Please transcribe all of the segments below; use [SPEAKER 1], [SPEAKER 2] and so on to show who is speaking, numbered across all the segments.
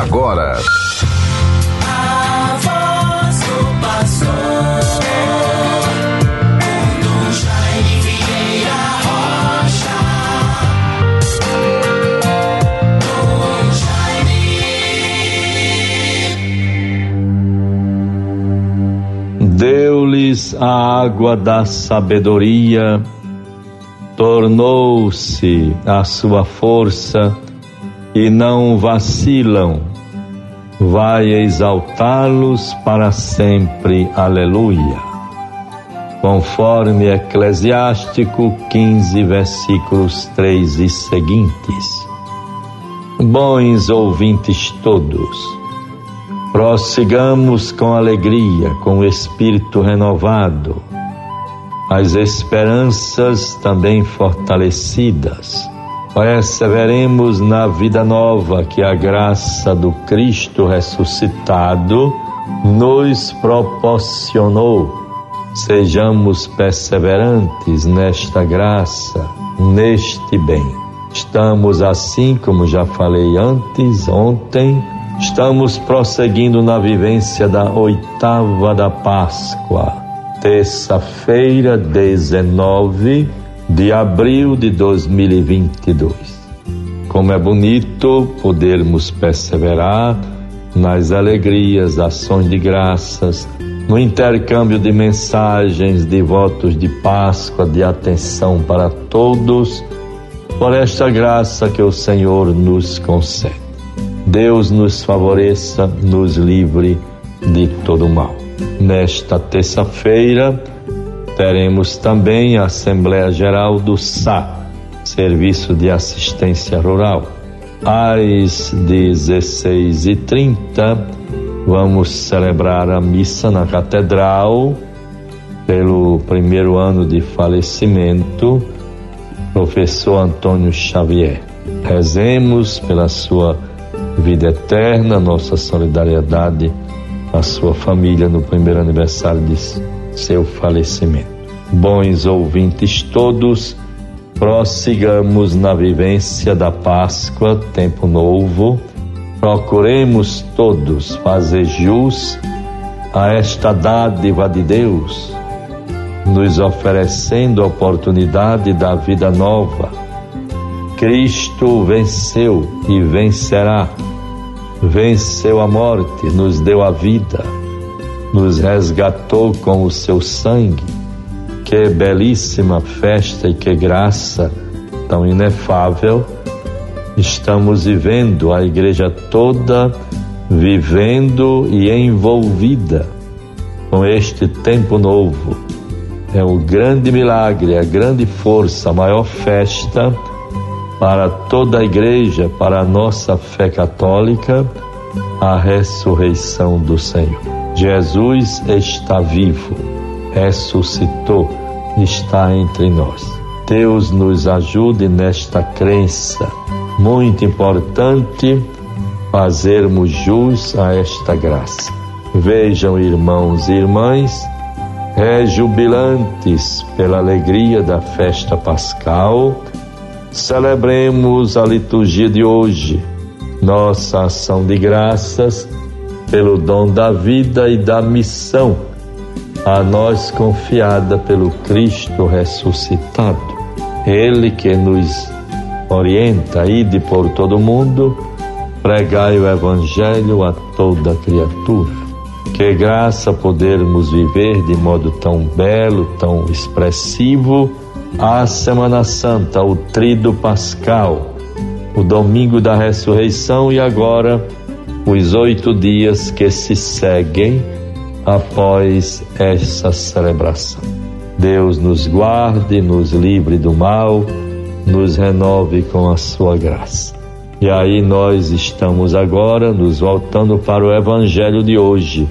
[SPEAKER 1] agora.
[SPEAKER 2] Deu-lhes a água da sabedoria, tornou-se a sua força e não vacilam. Vai exaltá-los para sempre. Aleluia. Conforme Eclesiástico 15, versículos 3 e seguintes. Bons ouvintes todos, prossigamos com alegria, com espírito renovado, as esperanças também fortalecidas perseveremos na vida nova que a graça do Cristo ressuscitado nos proporcionou. Sejamos perseverantes nesta graça, neste bem. Estamos assim, como já falei antes, ontem, estamos prosseguindo na vivência da oitava da Páscoa, terça-feira, 19 de abril de 2022. Como é bonito podermos perseverar nas alegrias, ações de graças, no intercâmbio de mensagens, de votos de Páscoa, de atenção para todos, por esta graça que o Senhor nos concede. Deus nos favoreça, nos livre de todo mal. Nesta terça-feira, teremos também a Assembleia Geral do SA, Serviço de Assistência Rural. Às 16h30, vamos celebrar a missa na Catedral pelo primeiro ano de falecimento, professor Antônio Xavier. Rezemos pela sua vida eterna, nossa solidariedade à sua família no primeiro aniversário de seu falecimento. Bons ouvintes todos, prossigamos na vivência da Páscoa, tempo novo. Procuremos todos fazer jus a esta dádiva de Deus, nos oferecendo a oportunidade da vida nova. Cristo venceu e vencerá. Venceu a morte, nos deu a vida nos resgatou com o seu sangue. Que belíssima festa e que graça tão inefável estamos vivendo, a igreja toda vivendo e envolvida com este tempo novo. É o grande milagre, a grande força, a maior festa para toda a igreja, para a nossa fé católica, a ressurreição do Senhor. Jesus está vivo, ressuscitou, está entre nós. Deus nos ajude nesta crença. Muito importante fazermos jus a esta graça. Vejam, irmãos e irmãs, rejubilantes pela alegria da festa pascal, celebremos a liturgia de hoje, nossa ação de graças pelo dom da vida e da missão a nós confiada pelo Cristo ressuscitado. Ele que nos orienta, ide por todo mundo, pregai o Evangelho a toda criatura. Que graça podermos viver de modo tão belo, tão expressivo, a Semana Santa, o Trido Pascal, o Domingo da Ressurreição e agora os oito dias que se seguem após essa celebração. Deus nos guarde, nos livre do mal, nos renove com a sua graça. E aí nós estamos agora nos voltando para o evangelho de hoje.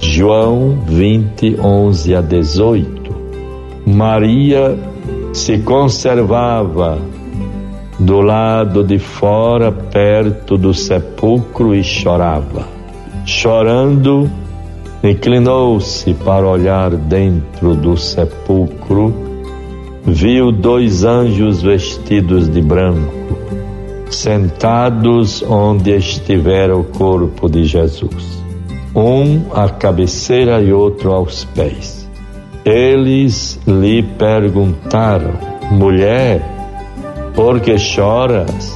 [SPEAKER 2] João 20, 11 a 18. Maria se conservava do lado de fora, perto do sepulcro, e chorava. Chorando, inclinou-se para olhar dentro do sepulcro, viu dois anjos vestidos de branco, sentados onde estivera o corpo de Jesus, um à cabeceira e outro aos pés. Eles lhe perguntaram: Mulher, por que choras?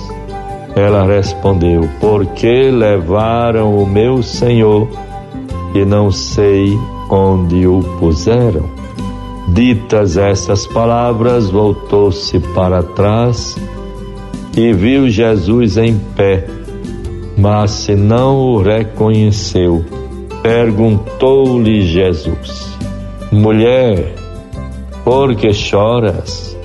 [SPEAKER 2] Ela respondeu: Porque levaram o meu Senhor e não sei onde o puseram. Ditas essas palavras, voltou-se para trás e viu Jesus em pé, mas se não o reconheceu, perguntou-lhe Jesus: Mulher, por que choras?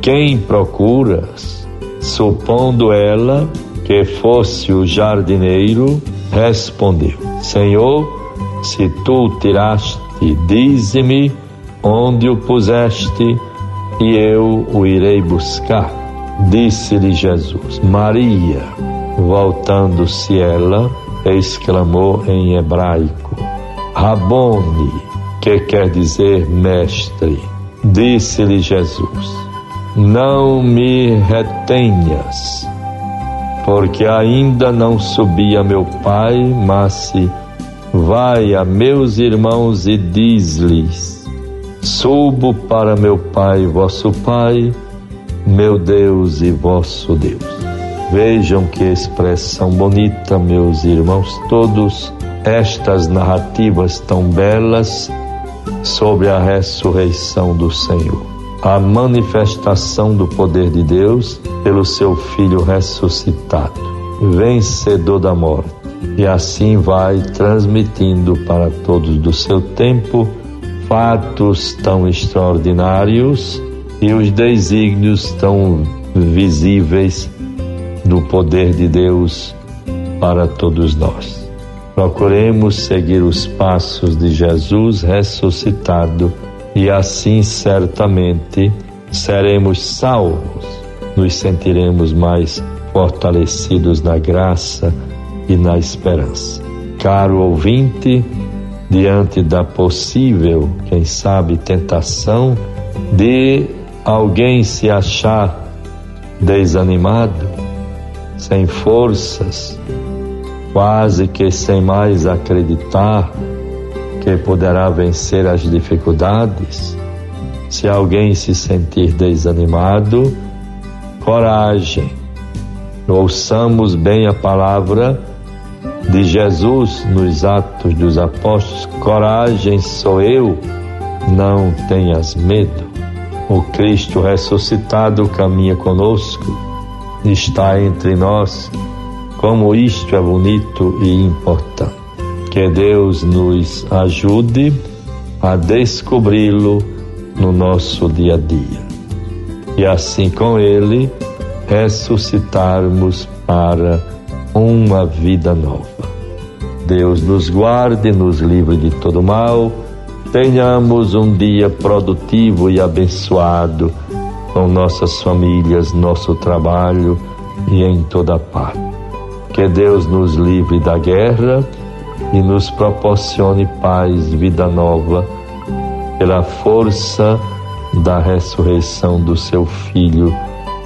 [SPEAKER 2] Quem procuras? Supondo ela que fosse o jardineiro, respondeu: Senhor, se tu tiraste, dize-me onde o puseste e eu o irei buscar. Disse-lhe Jesus: Maria. Voltando-se ela, exclamou em hebraico: Rabone, que quer dizer mestre. Disse-lhe Jesus: Não me retenhas, porque ainda não subi a meu Pai, mas se Vai a meus irmãos e diz-lhes: Subo para meu Pai, vosso Pai, meu Deus e vosso Deus. Vejam que expressão bonita, meus irmãos todos, estas narrativas tão belas sobre a ressurreição do Senhor. A manifestação do poder de Deus pelo seu Filho ressuscitado, vencedor da morte e assim vai transmitindo para todos do seu tempo fatos tão extraordinários e os desígnios tão visíveis do poder de Deus para todos nós. Procuremos seguir os passos de Jesus ressuscitado e assim certamente seremos salvos, nos sentiremos mais fortalecidos na graça e na esperança. Caro ouvinte, diante da possível, quem sabe, tentação de alguém se achar desanimado, sem forças, quase que sem mais acreditar que poderá vencer as dificuldades, se alguém se sentir desanimado, coragem. Ouçamos bem a palavra de Jesus nos Atos dos Apóstolos: Coragem, sou eu, não tenhas medo. O Cristo ressuscitado caminha conosco, está entre nós. Como isto é bonito e importante. Que Deus nos ajude a descobri-lo no nosso dia a dia. E assim com Ele ressuscitarmos para uma vida nova. Deus nos guarde, nos livre de todo mal. Tenhamos um dia produtivo e abençoado com nossas famílias, nosso trabalho e em toda parte. Que Deus nos livre da guerra e nos proporcione paz, vida nova, pela força da ressurreição do seu Filho,